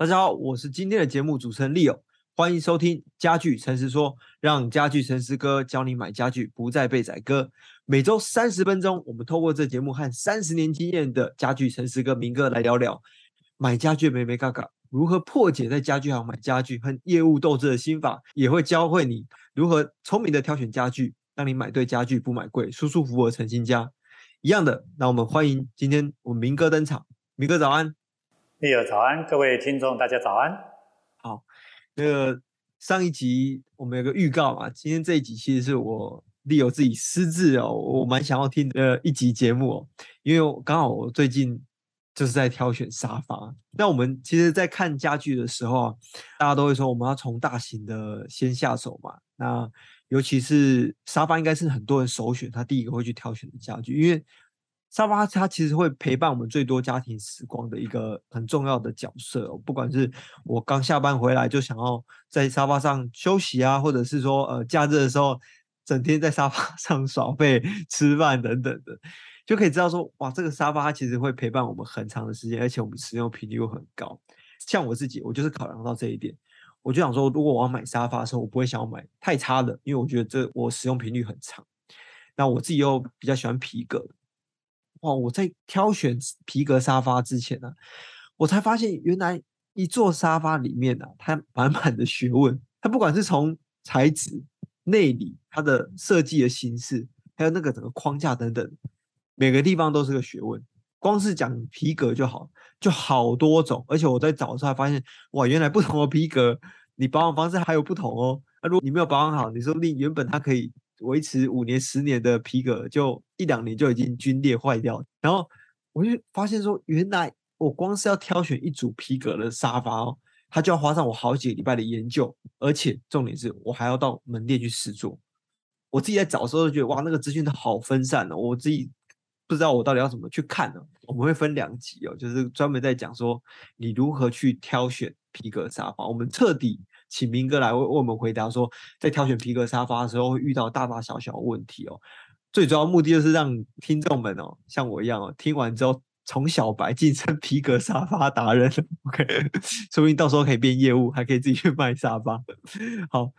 大家好，我是今天的节目主持人 Leo，欢迎收听家具诚实说，让家具诚实哥教你买家具不再被宰割。每周三十分钟，我们透过这节目和三十年经验的家具诚实哥明哥来聊聊买家具眉眉嘎嘎，如何破解在家具行买家具和业务斗智的心法，也会教会你如何聪明的挑选家具，让你买对家具不买贵，舒舒服服的成新家。一样的，那我们欢迎今天我们明哥登场，明哥早安。利友早安，各位听众大家早安。好，那个上一集我们有个预告嘛，今天这一集其实是我利友自己私自哦，我蛮想要听的一集节目哦，因为刚好我最近就是在挑选沙发。那我们其实，在看家具的时候啊，大家都会说我们要从大型的先下手嘛。那尤其是沙发，应该是很多人首选，他第一个会去挑选的家具，因为。沙发它其实会陪伴我们最多家庭时光的一个很重要的角色哦。不管是我刚下班回来就想要在沙发上休息啊，或者是说呃假日的时候整天在沙发 上耍废、吃饭等等的，就可以知道说哇，这个沙发其实会陪伴我们很长的时间，而且我们使用频率又很高。像我自己，我就是考量到这一点，我就想说，如果我要买沙发的时候，我不会想要买太差的，因为我觉得这我使用频率很长。那我自己又比较喜欢皮革。哇！我在挑选皮革沙发之前呢、啊，我才发现原来一座沙发里面呢、啊，它满满的学问。它不管是从材质、内里、它的设计的形式，还有那个整个框架等等，每个地方都是个学问。光是讲皮革就好，就好多种。而且我在找的时候发现，哇，原来不同的皮革，你保养方式还有不同哦。那如果你没有保养好，你说不定原本它可以。维持五年、十年的皮革，就一两年就已经龟裂坏掉。然后我就发现说，原来我光是要挑选一组皮革的沙发哦，它就要花上我好几个礼拜的研究，而且重点是我还要到门店去试坐。我自己在找的时候就觉得，哇，那个资讯都好分散哦，我自己不知道我到底要怎么去看呢？我们会分两集哦，就是专门在讲说你如何去挑选皮革沙发，我们彻底。请明哥来为我们回答说，在挑选皮革沙发的时候会遇到大大小小的问题哦。最主要目的就是让听众们哦，像我一样哦，听完之后从小白晋升皮革沙发达人，OK，说不定到时候可以变业务，还可以自己去卖沙发。好，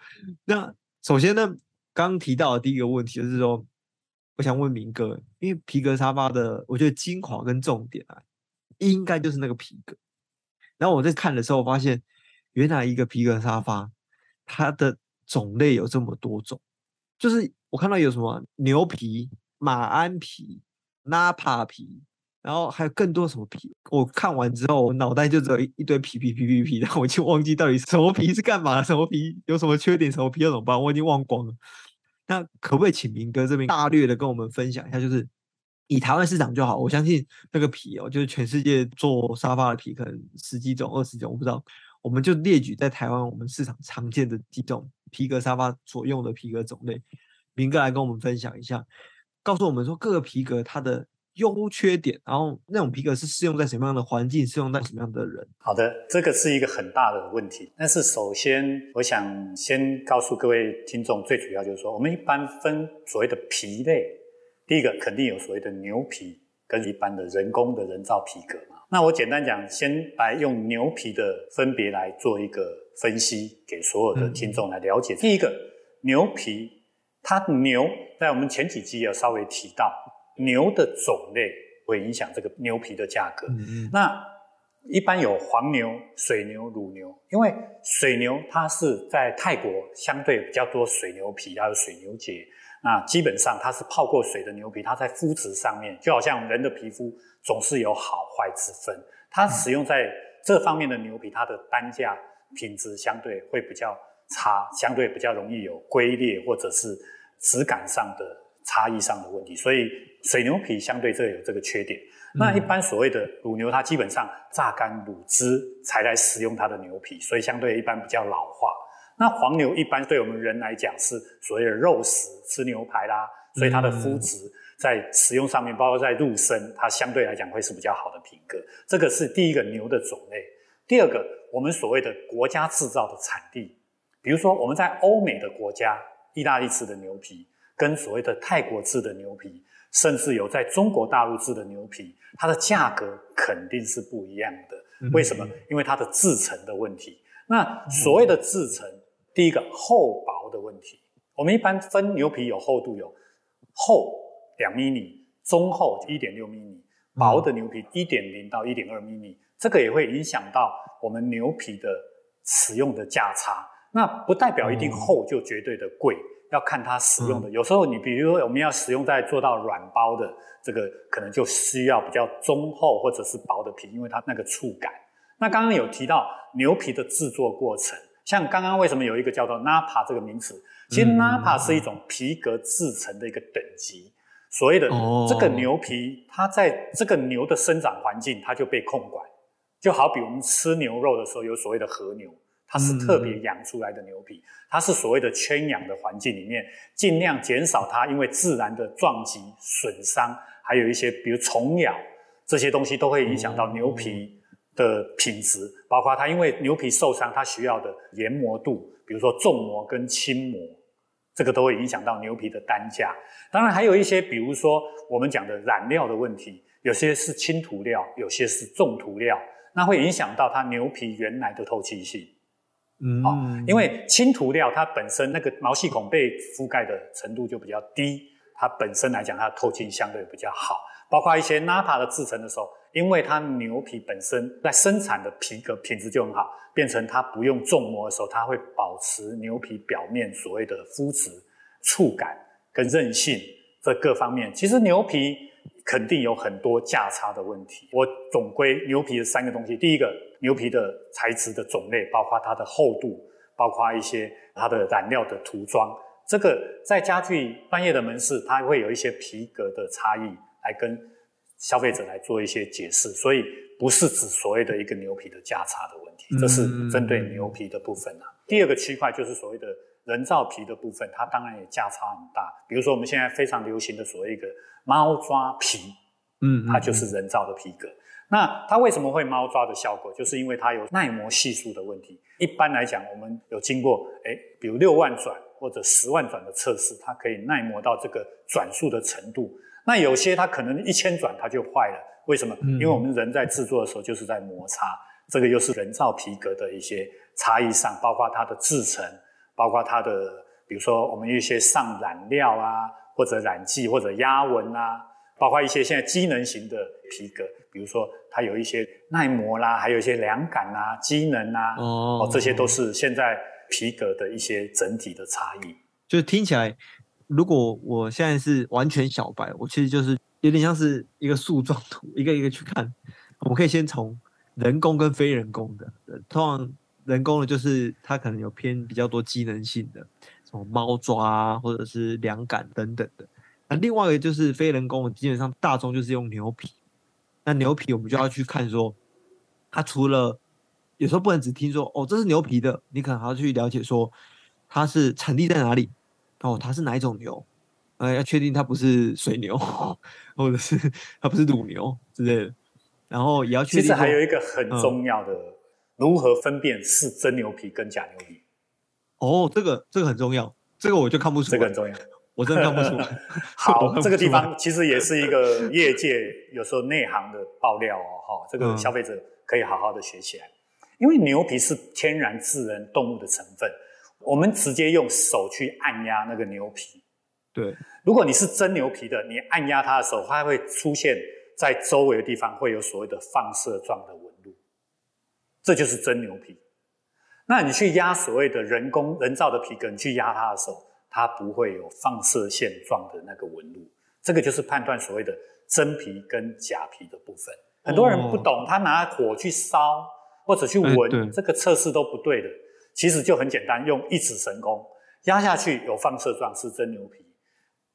那首先呢，刚提到的第一个问题就是说，我想问明哥，因为皮革沙发的，我觉得精华跟重点啊，应该就是那个皮革。然后我在看的时候发现。原来一个皮革沙发，它的种类有这么多种，就是我看到有什么牛皮、马鞍皮、纳帕皮，然后还有更多什么皮。我看完之后，我脑袋就只有一堆皮皮皮皮皮，然后我就忘记到底什么皮是干嘛的，什么皮有什么缺点，什么皮要怎么办，我已经忘光了。那可不可以请明哥这边大略的跟我们分享一下？就是以台湾市场就好，我相信那个皮哦，就是全世界做沙发的皮可能十几种、二十种，我不知道。我们就列举在台湾我们市场常见的几种皮革沙发所用的皮革种类，明哥来跟我们分享一下，告诉我们说各个皮革它的优缺点，然后那种皮革是适用在什么样的环境，适用在什么样的人。好的，这个是一个很大的问题。但是首先，我想先告诉各位听众，最主要就是说，我们一般分所谓的皮类，第一个肯定有所谓的牛皮跟一般的人工的人造皮革嘛。那我简单讲，先来用牛皮的分别来做一个分析，给所有的听众来了解。嗯、第一个，牛皮，它牛在我们前几集有稍微提到，牛的种类会影响这个牛皮的价格。嗯、那一般有黄牛、水牛、乳牛，因为水牛它是在泰国相对比较多水牛皮，还有水牛节。那基本上它是泡过水的牛皮，它在肤质上面就好像人的皮肤总是有好坏之分。它使用在这方面的牛皮，它的单价品质相对会比较差，相对比较容易有龟裂或者是质感上的差异上的问题。所以水牛皮相对这有这个缺点。那一般所谓的乳牛，它基本上榨干乳汁才来使用它的牛皮，所以相对一般比较老化。那黄牛一般对我们人来讲是所谓的肉食，吃牛排啦，所以它的肤质在使用上面，包括在入身，它相对来讲会是比较好的品格。这个是第一个牛的种类。第二个，我们所谓的国家制造的产地，比如说我们在欧美的国家，意大利制的牛皮，跟所谓的泰国制的牛皮，甚至有在中国大陆制的牛皮，它的价格肯定是不一样的。为什么？因为它的制成的问题。那所谓的制成，第一个厚薄的问题，我们一般分牛皮有厚度，有厚两 mm，中厚一点六 mm，薄的牛皮一点零到一点二 mm，这个也会影响到我们牛皮的使用的价差。那不代表一定厚就绝对的贵。要看它使用的，有时候你比如说我们要使用在做到软包的这个，可能就需要比较中厚或者是薄的皮，因为它那个触感。那刚刚有提到牛皮的制作过程，像刚刚为什么有一个叫做 Nappa 这个名词？其实 Nappa 是一种皮革制成的一个等级，所谓的这个牛皮，它在这个牛的生长环境，它就被控管，就好比我们吃牛肉的时候有所谓的和牛。它是特别养出来的牛皮，它是所谓的圈养的环境里面，尽量减少它因为自然的撞击损伤，还有一些比如虫咬这些东西都会影响到牛皮的品质，包括它因为牛皮受伤，它需要的研磨度，比如说重磨跟轻磨，这个都会影响到牛皮的单价。当然还有一些，比如说我们讲的染料的问题，有些是轻涂料，有些是重涂料，那会影响到它牛皮原来的透气性。嗯，哦，因为轻涂料它本身那个毛细孔被覆盖的程度就比较低，它本身来讲它的透气相对比较好。包括一些 Napa 的制成的时候，因为它牛皮本身在生产的皮革品质就很好，变成它不用重磨的时候，它会保持牛皮表面所谓的肤质、触感跟韧性这各方面。其实牛皮肯定有很多价差的问题。我总归牛皮的三个东西，第一个。牛皮的材质的种类，包括它的厚度，包括一些它的染料的涂装，这个在家具专业的门市，它会有一些皮革的差异，来跟消费者来做一些解释。所以不是指所谓的一个牛皮的价差的问题，这是针对牛皮的部分啊。第二个区块就是所谓的人造皮的部分，它当然也价差很大。比如说我们现在非常流行的所谓一个猫抓皮，嗯，它就是人造的皮革。那它为什么会猫抓的效果？就是因为它有耐磨系数的问题。一般来讲，我们有经过诶，比如六万转或者十万转的测试，它可以耐磨到这个转速的程度。那有些它可能一千转它就坏了，为什么？因为我们人在制作的时候就是在摩擦，这个又是人造皮革的一些差异上，包括它的制成，包括它的，比如说我们一些上染料啊，或者染剂或者压纹啊。包括一些现在机能型的皮革，比如说它有一些耐磨啦，还有一些凉感啊、机能啊，哦，这些都是现在皮革的一些整体的差异。就是听起来，如果我现在是完全小白，我其实就是有点像是一个树状图，一个一个去看。我们可以先从人工跟非人工的，通常人工的就是它可能有偏比较多机能性的，什么猫抓啊，或者是凉感等等的。那另外一个就是非人工，基本上大众就是用牛皮。那牛皮我们就要去看说，它除了有时候不能只听说哦，这是牛皮的，你可能还要去了解说它是产地在哪里，哦，它是哪一种牛，呃，要确定它不是水牛，或者是它不是乳牛之类的。然后也要确定。其实还有一个很重要的，嗯、如何分辨是真牛皮跟假牛皮？哦，这个这个很重要，这个我就看不出来。这个很重要。我真的看不出来。好，这个地方其实也是一个业界有时候内行的爆料哦，哈，这个消费者可以好好的学起来。因为牛皮是天然自然动物的成分，我们直接用手去按压那个牛皮。对，如果你是真牛皮的，你按压它的时候，它会出现在周围的地方会有所谓的放射状的纹路，这就是真牛皮。那你去压所谓的人工人造的皮革，你去压它的时候。它不会有放射线状的那个纹路，这个就是判断所谓的真皮跟假皮的部分。很多人不懂，他拿火去烧或者去闻，这个测试都不对的。其实就很简单，用一指神功压下去，有放射状是真牛皮，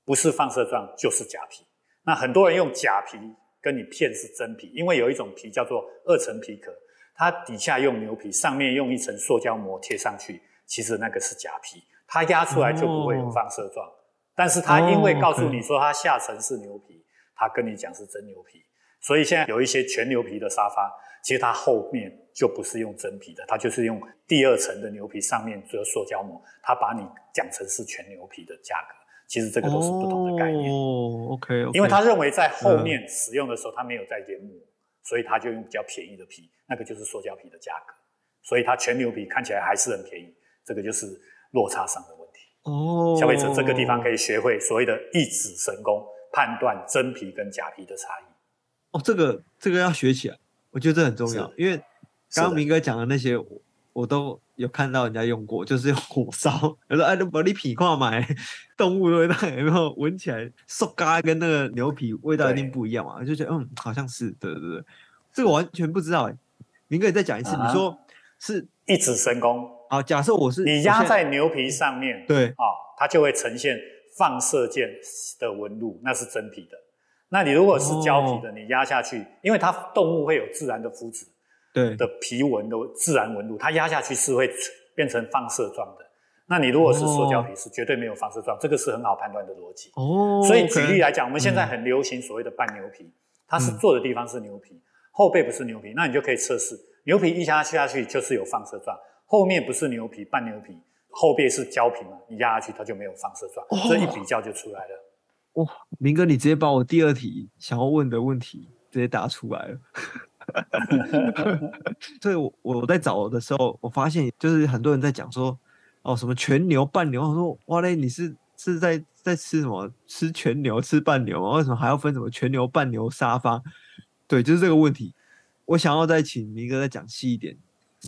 不是放射状就是假皮。那很多人用假皮跟你骗是真皮，因为有一种皮叫做二层皮壳，它底下用牛皮，上面用一层塑胶膜贴上去，其实那个是假皮。它压出来就不会有放射状，oh. 但是它因为告诉你说它下层是牛皮，它跟你讲是真牛皮，所以现在有一些全牛皮的沙发，其实它后面就不是用真皮的，它就是用第二层的牛皮，上面只有塑胶膜，它把你讲成是全牛皮的价格，其实这个都是不同的概念。哦，OK，因为他认为在后面使用的时候，他没有在研磨，所以他就用比较便宜的皮，那个就是塑胶皮的价格，所以它全牛皮看起来还是很便宜，这个就是落差上的问题。哦，消费者这个地方可以学会所谓的一指神功，判断真皮跟假皮的差异。哦，这个这个要学起来，我觉得这很重要，因为刚刚明哥讲的那些。我都有看到人家用过，就是用火烧。他说：“哎，把你皮块买，动物的味道有没有闻起来？塑胶跟那个牛皮味道一定不一样嘛？”就觉得嗯，好像是，对对对，这个完全不知道哎。明哥，你再讲一次，啊、你说是一指神功啊？假设我是你压在牛皮上面，对啊，它就会呈现放射线的纹路，那是真皮的。那你如果是胶皮的，哦、你压下去，因为它动物会有自然的肤质。对的皮纹的自然纹路，它压下去是会变成放射状的。那你如果是塑胶皮，是绝对没有放射状，哦、这个是很好判断的逻辑。哦，所以举例来讲，我们现在很流行所谓的半牛皮，嗯、它是做的地方是牛皮，后背不是牛皮，那你就可以测试，牛皮一压下去就是有放射状，后面不是牛皮，半牛皮，后背是胶皮嘛，你压下去它就没有放射状，哦、这一比较就出来了。哇、哦，明哥，你直接把我第二题想要问的问题直接答出来了。所以我我在找的时候，我发现就是很多人在讲说，哦，什么全牛、半牛。我说哇嘞，你是是在在吃什么？吃全牛、吃半牛？为什么还要分什么全牛、半牛沙发？对，就是这个问题。我想要再请明哥再讲细一点，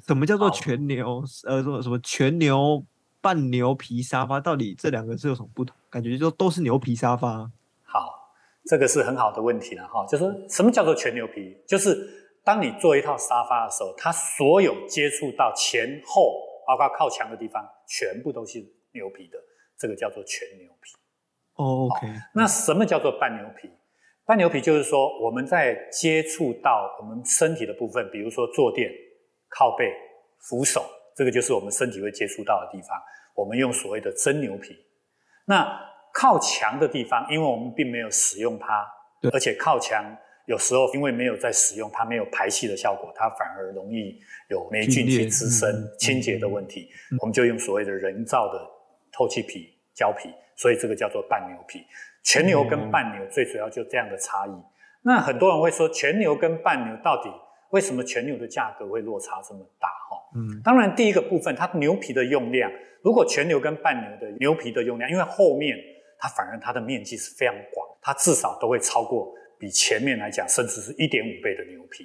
什么叫做全牛？呃，什么什么全牛、半牛皮沙发？到底这两个是有什么不同？感觉就都是牛皮沙发。好，这个是很好的问题了哈。就是说什么叫做全牛皮？就是。当你做一套沙发的时候，它所有接触到前后，包括靠墙的地方，全部都是牛皮的，这个叫做全牛皮。Oh, OK。那什么叫做半牛皮？半牛皮就是说我们在接触到我们身体的部分，比如说坐垫、靠背、扶手，这个就是我们身体会接触到的地方，我们用所谓的真牛皮。那靠墙的地方，因为我们并没有使用它，而且靠墙。有时候因为没有在使用，它没有排气的效果，它反而容易有霉菌去滋生、嗯、清洁的问题。嗯、我们就用所谓的人造的透气皮胶皮，所以这个叫做半牛皮。全牛跟半牛最主要就这样的差异。嗯、那很多人会说，全牛跟半牛到底为什么全牛的价格会落差这么大？哈，嗯，当然第一个部分，它牛皮的用量，如果全牛跟半牛的牛皮的用量，因为后面它反而它的面积是非常广，它至少都会超过。比前面来讲，甚至是一点五倍的牛皮，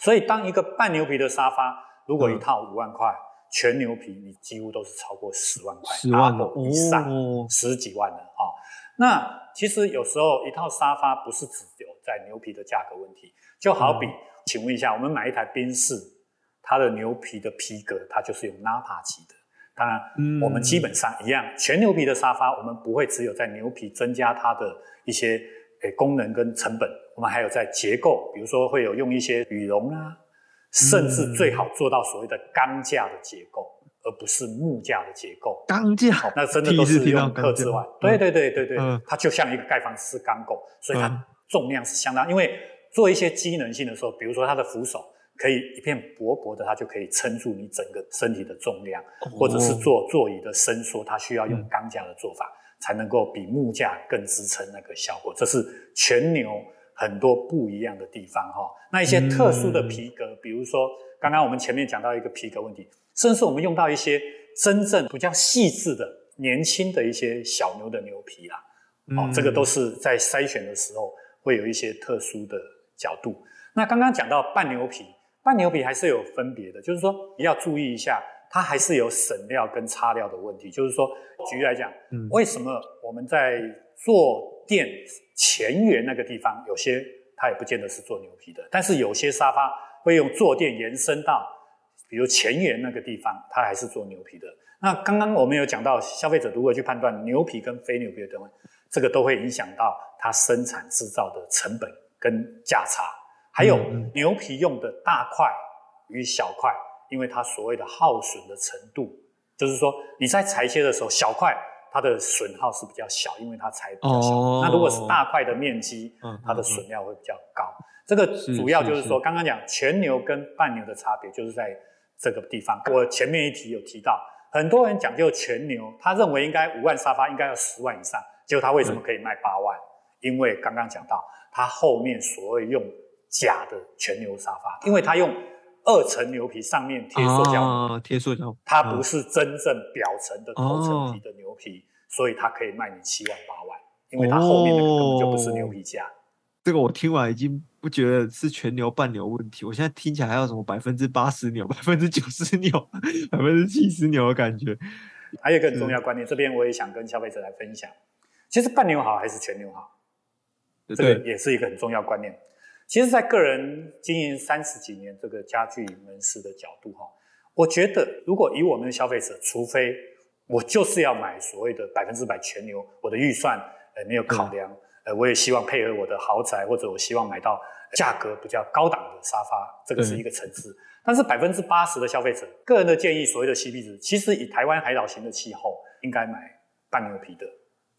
所以当一个半牛皮的沙发，如果一套五万块，嗯、全牛皮你几乎都是超过十万块，十万以上，哦、十几万的啊、哦。那其实有时候一套沙发不是只有在牛皮的价格问题，就好比，嗯、请问一下，我们买一台宾士，它的牛皮的皮革，它就是有 Napa 级的。当然，嗯、我们基本上一样，全牛皮的沙发，我们不会只有在牛皮增加它的一些。诶，功能跟成本，我们还有在结构，比如说会有用一些羽绒啊，甚至最好做到所谓的钢架的结构，嗯、而不是木架的结构。钢架，那真的都是用刻制外。对对对对对，嗯、它就像一个盖房式钢构，所以它重量是相当。嗯、因为做一些机能性的时候，比如说它的扶手可以一片薄薄的，它就可以撑住你整个身体的重量，哦、或者是做座椅的伸缩，它需要用钢架的做法。嗯才能够比木架更支撑那个效果，这是全牛很多不一样的地方哈。那一些特殊的皮革，比如说刚刚我们前面讲到一个皮革问题，甚至我们用到一些真正比较细致的年轻的一些小牛的牛皮啦，哦，这个都是在筛选的时候会有一些特殊的角度。那刚刚讲到半牛皮，半牛皮还是有分别的，就是说你要注意一下。它还是有省料跟差料的问题，就是说，举例来讲，嗯，为什么我们在坐垫前缘那个地方，有些它也不见得是做牛皮的，但是有些沙发会用坐垫延伸到，比如前缘那个地方，它还是做牛皮的。那刚刚我们有讲到，消费者如何去判断牛皮跟非牛皮的东西，这个都会影响到它生产制造的成本跟价差，还有牛皮用的大块与小块。因为它所谓的耗损的程度，就是说你在裁切的时候，小块它的损耗是比较小，因为它裁比较小。Oh, 那如果是大块的面积，它的损料会比较高。这个主要就是说，刚刚讲全牛跟半牛的差别，就是在这个地方。我前面一题有提到，很多人讲究全牛，他认为应该五万沙发应该要十万以上，结果他为什么可以卖八万？嗯、因为刚刚讲到，他后面所谓用假的全牛沙发，因为他用二层牛皮上面贴塑胶，贴塑胶，它不是真正表层的头层皮的牛皮，所以它可以卖你七万八万，因为它后面那个根本就不是牛皮价。这个我听完已经不觉得是全牛半牛问题，我现在听起来还有什么百分之八十牛、百分之九十牛、百分之七十牛的感觉。还有一个很重要观念，这边我也想跟消费者来分享。其实半牛好还是全牛好？这个也是一个很重要观念。其实，在个人经营三十几年这个家具门市的角度哈，我觉得如果以我们的消费者，除非我就是要买所谓的百分之百全牛，我的预算呃没有考量，呃我也希望配合我的豪宅，或者我希望买到价格比较高档的沙发，这个是一个层次。但是百分之八十的消费者，个人的建议，所谓的 CP 值，其实以台湾海岛型的气候，应该买半牛皮的。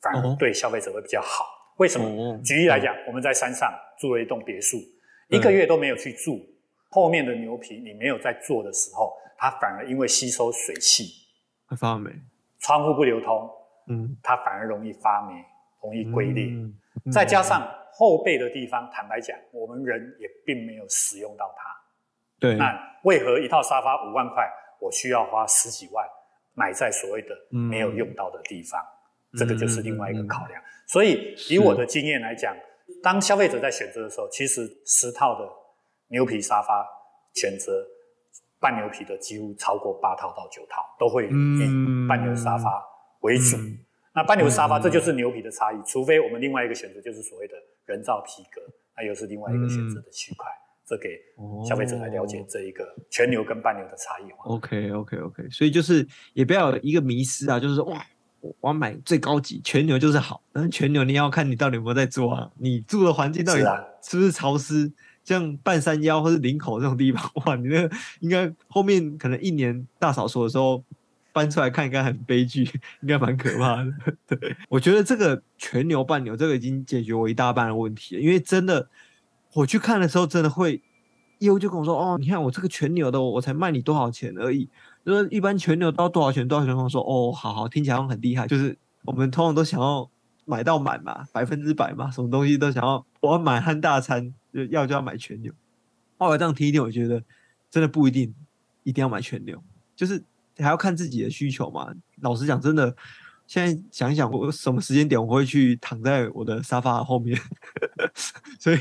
反而对消费者会比较好。为什么？举例来讲，我们在山上住了一栋别墅，一个月都没有去住，后面的牛皮你没有在做的时候，它反而因为吸收水汽，会发霉。窗户不流通，嗯，它反而容易发霉，容易龟裂。再加上后背的地方，坦白讲，我们人也并没有使用到它。对。那为何一套沙发五万块，我需要花十几万买在所谓的没有用到的地方？这个就是另外一个考量，嗯嗯嗯、所以以我的经验来讲，当消费者在选择的时候，其实十套的牛皮沙发选择半牛皮的几乎超过八套到九套，都会以半牛沙发为主。那半牛沙发这就是牛皮的差异，除非我们另外一个选择就是所谓的人造皮革，那又是另外一个选择的区块。这给消费者来了解这一个全牛跟半牛的差异化。OK OK OK，所以就是也不要有一个迷失啊，就是说哇。我要买最高级全牛就是好，但是全牛你要看你到底有没有在做啊？你住的环境到底是不是潮湿？啊、像半山腰或是林口这种地方，哇，你那个应该后面可能一年大扫除的时候搬出来看，应该很悲剧，应该蛮可怕的。对，我觉得这个全牛半牛这个已经解决我一大半的问题了，因为真的我去看的时候，真的会业务就跟我说：“哦，你看我这个全牛的，我才卖你多少钱而已。”就是一般全牛到多少钱？多少钱？我说哦，好好，听起来好像很厉害。就是我们通常都想要买到满嘛，百分之百嘛，什么东西都想要。我要满汉大餐，就要就要买全牛。后来这样听一听，我觉得真的不一定一定要买全牛，就是还要看自己的需求嘛。老实讲，真的。现在想一想，我什么时间点我会去躺在我的沙发后面？所以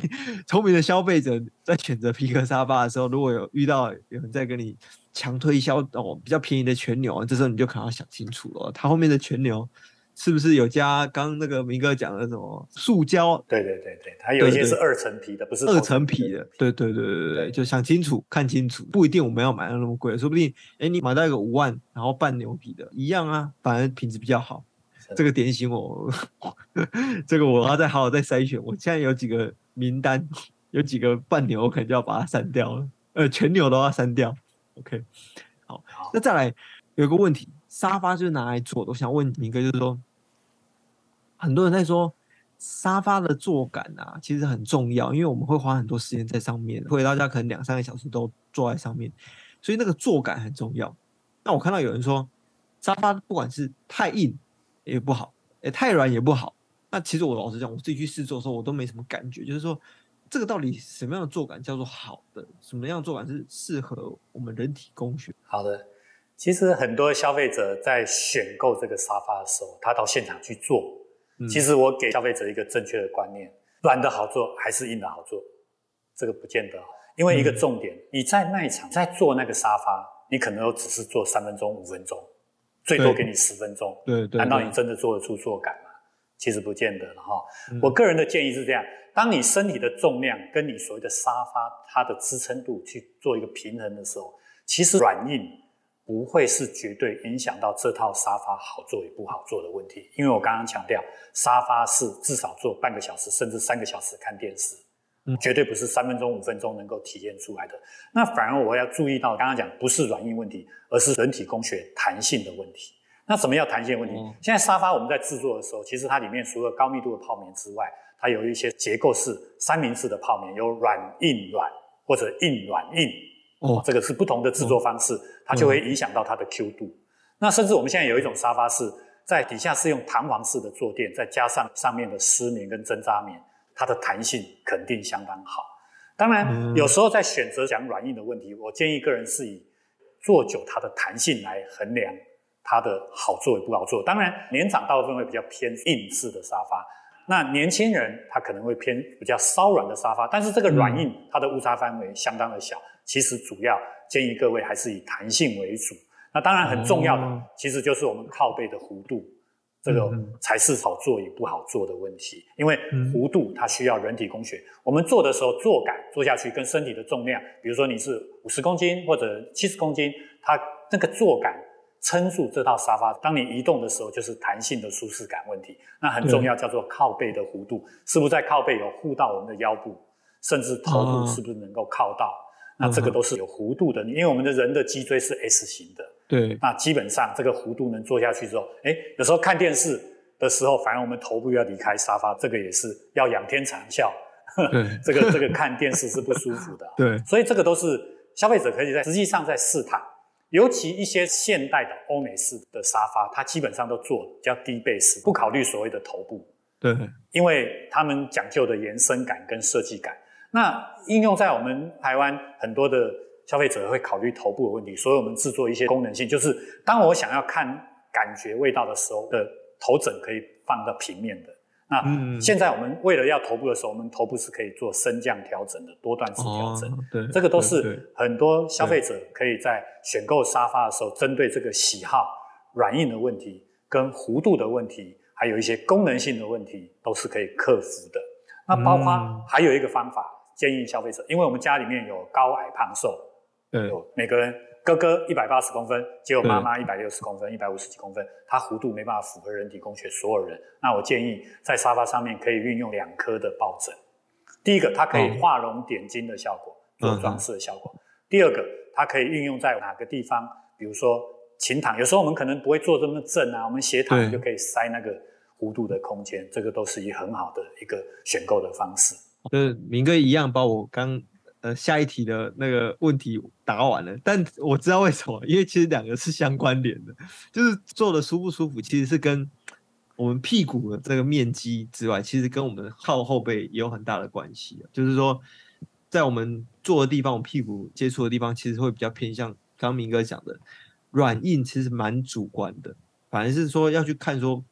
聪明的消费者在选择皮革沙发的时候，如果有遇到有人在跟你强推销哦比较便宜的全牛，这时候你就可能要想清楚了，它后面的全牛是不是有加刚刚那个明哥讲的什么塑胶？对对对对，它有一些是二层皮的，不是二层皮的。对对对对对对，就想清楚看清楚，不一定我们要买到那么贵，说不定哎你买到一个五万然后半牛皮的一样啊，反而品质比较好。这个点醒我，这个我要再好好再筛选。我现在有几个名单，有几个半牛，我可能就要把它删掉了。呃，全牛都要删掉。OK，好，那再来有一个问题，沙发就是拿来坐的。我想问明哥，就是说，很多人在说沙发的坐感啊，其实很重要，因为我们会花很多时间在上面，回到家可能两三个小时都坐在上面，所以那个坐感很重要。那我看到有人说，沙发不管是太硬。也不好，也，太软也不好。那其实我老实讲，我自己去试坐的时候，我都没什么感觉。就是说，这个到底什么样的坐感叫做好的？什么样的坐感是适合我们人体工学？好的，其实很多消费者在选购这个沙发的时候，他到现场去坐，嗯、其实我给消费者一个正确的观念：软的好坐还是硬的好坐？这个不见得，因为一个重点，嗯、你在那一场在坐那个沙发，你可能都只是坐三分钟、五分钟。最多给你十分钟，对对，对，难道你真的做得出坐感吗？其实不见得了哈。嗯、我个人的建议是这样：当你身体的重量跟你所谓的沙发它的支撑度去做一个平衡的时候，其实软硬不会是绝对影响到这套沙发好坐与不好坐的问题。因为我刚刚强调，沙发是至少坐半个小时甚至三个小时看电视。绝对不是三分钟、五分钟能够体验出来的。那反而我要注意到，刚刚讲不是软硬问题，而是人体工学弹性的问题。那什么叫弹性的问题？嗯、现在沙发我们在制作的时候，其实它里面除了高密度的泡棉之外，它有一些结构式、三明治的泡棉，有软硬软或者硬软硬。哦，这个是不同的制作方式，它就会影响到它的 Q 度。嗯、那甚至我们现在有一种沙发是在底下是用弹簧式的坐垫，再加上上面的丝棉跟针扎棉。它的弹性肯定相当好。当然，有时候在选择讲软硬的问题，我建议个人是以坐久它的弹性来衡量它的好坐与不好坐。当然，年长大部分会比较偏硬式的沙发，那年轻人他可能会偏比较稍软的沙发。但是这个软硬它的误差范围相当的小，其实主要建议各位还是以弹性为主。那当然很重要的，其实就是我们靠背的弧度。这个才是好做与不好做的问题，因为弧度它需要人体工学。我们做的时候，坐感坐下去跟身体的重量，比如说你是五十公斤或者七十公斤，它那个坐感撑住这套沙发。当你移动的时候，就是弹性的舒适感问题。那很重要，叫做靠背的弧度，是不是在靠背有护到我们的腰部，甚至头部是不是能够靠到？那这个都是有弧度的，因为我们的人的脊椎是 S 型的。对，那基本上这个弧度能坐下去之后，哎，有时候看电视的时候，反而我们头部要离开沙发，这个也是要仰天长啸。对，这个这个看电视是不舒服的。对，所以这个都是消费者可以在实际上在试探，尤其一些现代的欧美式的沙发，它基本上都做比较低背式，不考虑所谓的头部。对，因为他们讲究的延伸感跟设计感，那应用在我们台湾很多的。消费者会考虑头部的问题，所以我们制作一些功能性，就是当我想要看感觉味道的时候的头枕可以放到平面的。那现在我们为了要头部的时候，我们头部是可以做升降调整的，多段式调整。哦、对，这个都是很多消费者可以在选购沙发的时候，针对这个喜好、软硬的问题、跟弧度的问题，还有一些功能性的问题，都是可以克服的。那包括还有一个方法，建议消费者，因为我们家里面有高矮胖瘦。对，每个人哥哥一百八十公分，结果妈妈一百六十公分，一百五十几公分，它弧度没办法符合人体工学，所有人。那我建议在沙发上面可以运用两颗的抱枕。第一个，它可以画龙点睛的效果，做装饰的效果。第二个，它可以运用在哪个地方？比如说琴躺，有时候我们可能不会坐这么正啊，我们斜躺就可以塞那个弧度的空间，这个都是一很好的一个选购的方式。就是明哥一样把我刚。呃，下一题的那个问题答完了，但我知道为什么，因为其实两个是相关联的，就是坐的舒不舒服，其实是跟我们屁股的这个面积之外，其实跟我们靠后背也有很大的关系。就是说，在我们坐的地方，我屁股接触的地方，其实会比较偏向刚明哥讲的软硬，其实蛮主观的，反而是说要去看说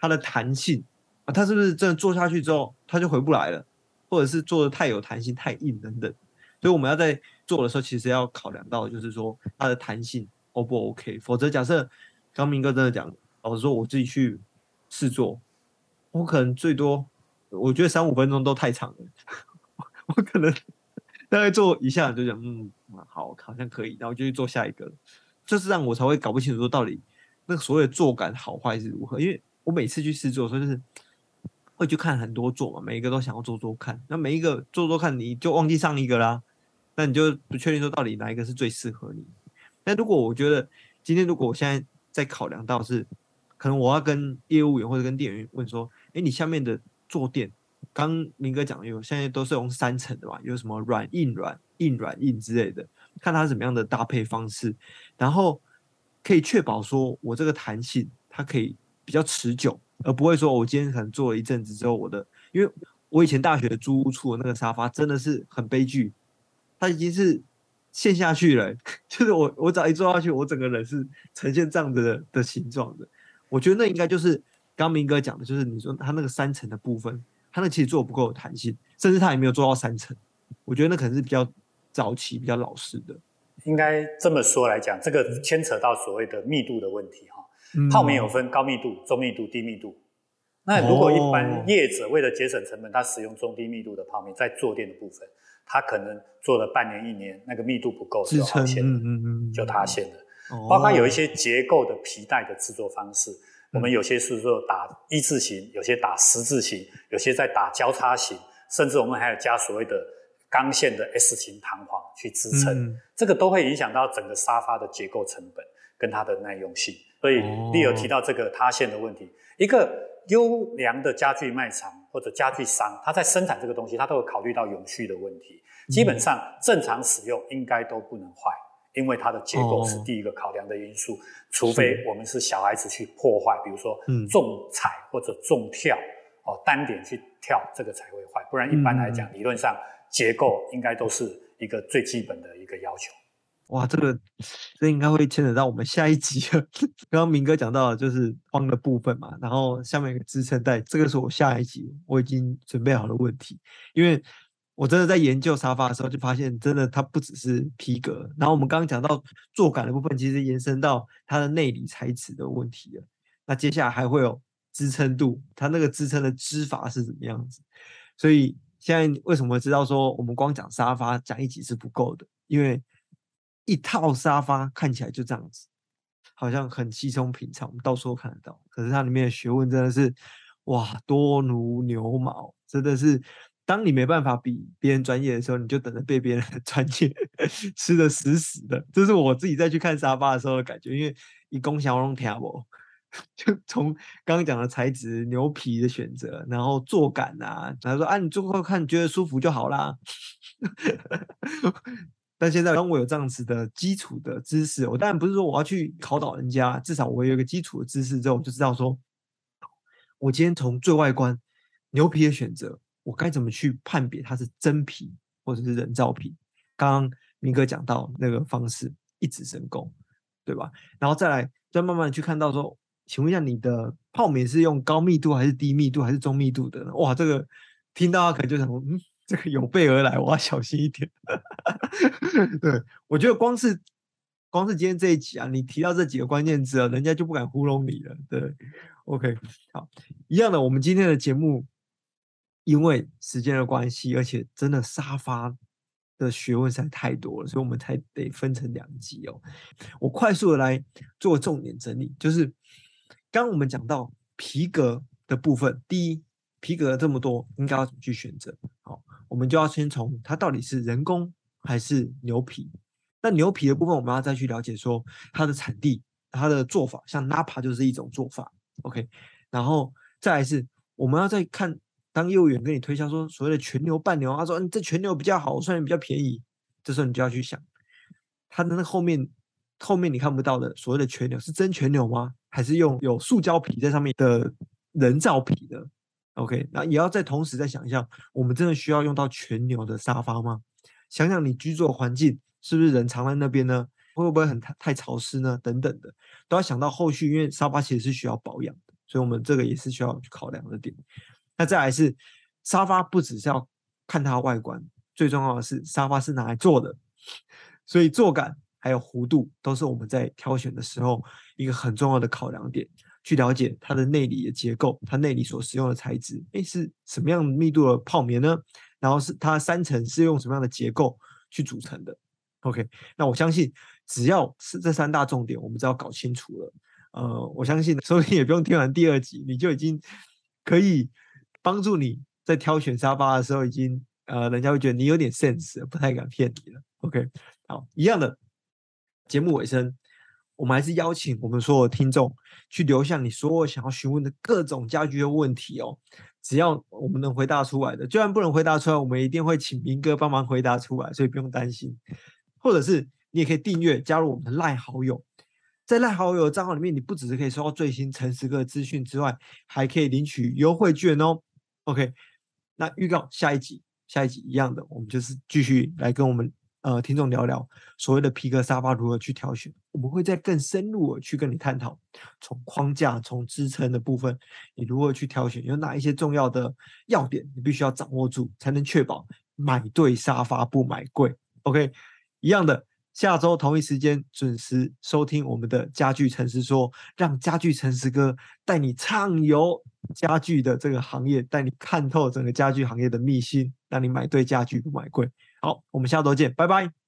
它的弹性啊，它是不是真的坐下去之后，它就回不来了。或者是做的太有弹性、太硬等等，所以我们要在做的时候，其实要考量到，就是说它的弹性 O 不 OK。否则，假设刚明哥真的讲，老实说，我自己去试做，我可能最多，我觉得三五分钟都太长了，我可能大概做一下就讲，嗯，好，好像可以，然后就去做下一个，就是让我才会搞不清楚说到底那个所谓的坐感好坏是如何，因为我每次去试坐，所以就是。会去看很多座嘛，每一个都想要做做看，那每一个做做看，你就忘记上一个啦，那你就不确定说到底哪一个是最适合你。那如果我觉得今天如果我现在在考量到是，可能我要跟业务员或者跟店员问说，哎，你下面的坐垫，刚明哥讲有现在都是用三层的嘛，有什么软硬软硬软硬之类的，看它怎么样的搭配方式，然后可以确保说我这个弹性它可以比较持久。而不会说，我今天可能坐了一阵子之后，我的，因为我以前大学的租屋处的那个沙发真的是很悲剧，它已经是陷下去了，就是我我只要一坐下去，我整个人是呈现这样子的的形状的。我觉得那应该就是刚明哥讲的，就是你说他那个三层的部分，他那其实做不够有弹性，甚至他也没有做到三层。我觉得那可能是比较早期、比较老式的。应该这么说来讲，这个牵扯到所谓的密度的问题哈。泡棉有分高密度、中密度、低密度。那如果一般业者为了节省成本，他使用中低密度的泡棉，在坐垫的部分，他可能做了半年、一年，那个密度不够，就塌陷了，就塌陷了。包括有一些结构的皮带的制作方式，我们有些是说打一字形，有些打十字形，有些在打交叉型，甚至我们还有加所谓的钢线的 S 型弹簧去支撑，这个都会影响到整个沙发的结构成本跟它的耐用性。所以，你有提到这个塌陷的问题。一个优良的家具卖场或者家具商，他在生产这个东西，他都有考虑到永续的问题。基本上正常使用应该都不能坏，因为它的结构是第一个考量的因素。除非我们是小孩子去破坏，比如说重踩或者重跳哦，单点去跳，这个才会坏。不然一般来讲，理论上结构应该都是一个最基本的一个要求。哇，这个这应该会牵扯到我们下一集了。刚刚明哥讲到的就是框的部分嘛，然后下面一个支撑带，这个是我下一集我已经准备好的问题。因为我真的在研究沙发的时候，就发现真的它不只是皮革。然后我们刚刚讲到坐感的部分，其实延伸到它的内里材质的问题了。那接下来还会有支撑度，它那个支撑的织法是怎么样子？所以现在为什么知道说我们光讲沙发讲一集是不够的？因为一套沙发看起来就这样子，好像很稀松平常，我们到处都看得到。可是它里面的学问真的是，哇，多如牛毛，真的是。当你没办法比别人专业的时候，你就等着被别人的 专业 吃得死死的。这是我自己再去看沙发的时候的感觉，因为一共享用听不，就从刚刚讲的材质、牛皮的选择，然后坐感啊，然后说啊，你坐过看觉得舒服就好啦。但现在当我有这样子的基础的知识，我当然不是说我要去考倒人家，至少我有一个基础的知识之后，我就知道说，我今天从最外观牛皮的选择，我该怎么去判别它是真皮或者是人造皮？刚刚明哥讲到那个方式，一指神功，对吧？然后再来，再慢慢去看到说，请问一下，你的泡棉是用高密度还是低密度还是中密度的？哇，这个听到可能就想说，嗯。这个有备而来，我要小心一点。对，我觉得光是光是今天这一集啊，你提到这几个关键字啊，人家就不敢糊弄你了。对，OK，好，一样的，我们今天的节目因为时间的关系，而且真的沙发的学问实在太多了，所以我们才得分成两集哦。我快速的来做重点整理，就是刚刚我们讲到皮革的部分，第一，皮革这么多，应该要怎么去选择？好。我们就要先从它到底是人工还是牛皮。那牛皮的部分，我们要再去了解说它的产地、它的做法，像 Napa 就是一种做法。OK，然后再来是我们要再看，当业务员跟你推销说所谓的全牛、半牛，他说嗯这全牛比较好，算比较便宜，这时候你就要去想，它的那后面后面你看不到的所谓的全牛是真全牛吗？还是用有塑胶皮在上面的人造皮的？OK，那也要再同时再想一下，我们真的需要用到全牛的沙发吗？想想你居住的环境是不是人藏在那边呢？会不会很太太潮湿呢？等等的，都要想到后续，因为沙发其实是需要保养的，所以我们这个也是需要去考量的点。那再来是沙发，不只是要看它外观，最重要的是沙发是拿来坐的，所以坐感还有弧度都是我们在挑选的时候一个很重要的考量点。去了解它的内里的结构，它内里所使用的材质，诶，是什么样密度的泡棉呢？然后是它三层是用什么样的结构去组成的？OK，那我相信只要是这三大重点，我们只要搞清楚了，呃，我相信所以也不用听完第二集，你就已经可以帮助你在挑选沙发的时候，已经呃，人家会觉得你有点 sense，不太敢骗你了。OK，好，一样的节目尾声。我们还是邀请我们所有听众去留下你所有想要询问的各种家居的问题哦。只要我们能回答出来的，就算不能回答出来，我们一定会请明哥帮忙回答出来，所以不用担心。或者是你也可以订阅加入我们的赖好友，在赖好友的账号里面，你不只是可以收到最新诚实哥资讯之外，还可以领取优惠券哦。OK，那预告下一集，下一集一样的，我们就是继续来跟我们。呃，听众聊聊所谓的皮革沙发如何去挑选，我们会再更深入的去跟你探讨，从框架、从支撑的部分，你如何去挑选，有哪一些重要的要点，你必须要掌握住，才能确保买对沙发不买贵。OK，一样的，下周同一时间准时收听我们的家具诚实说，让家具诚实哥带你畅游家具的这个行业，带你看透整个家具行业的秘辛，让你买对家具不买贵。好，我们下周见，拜拜。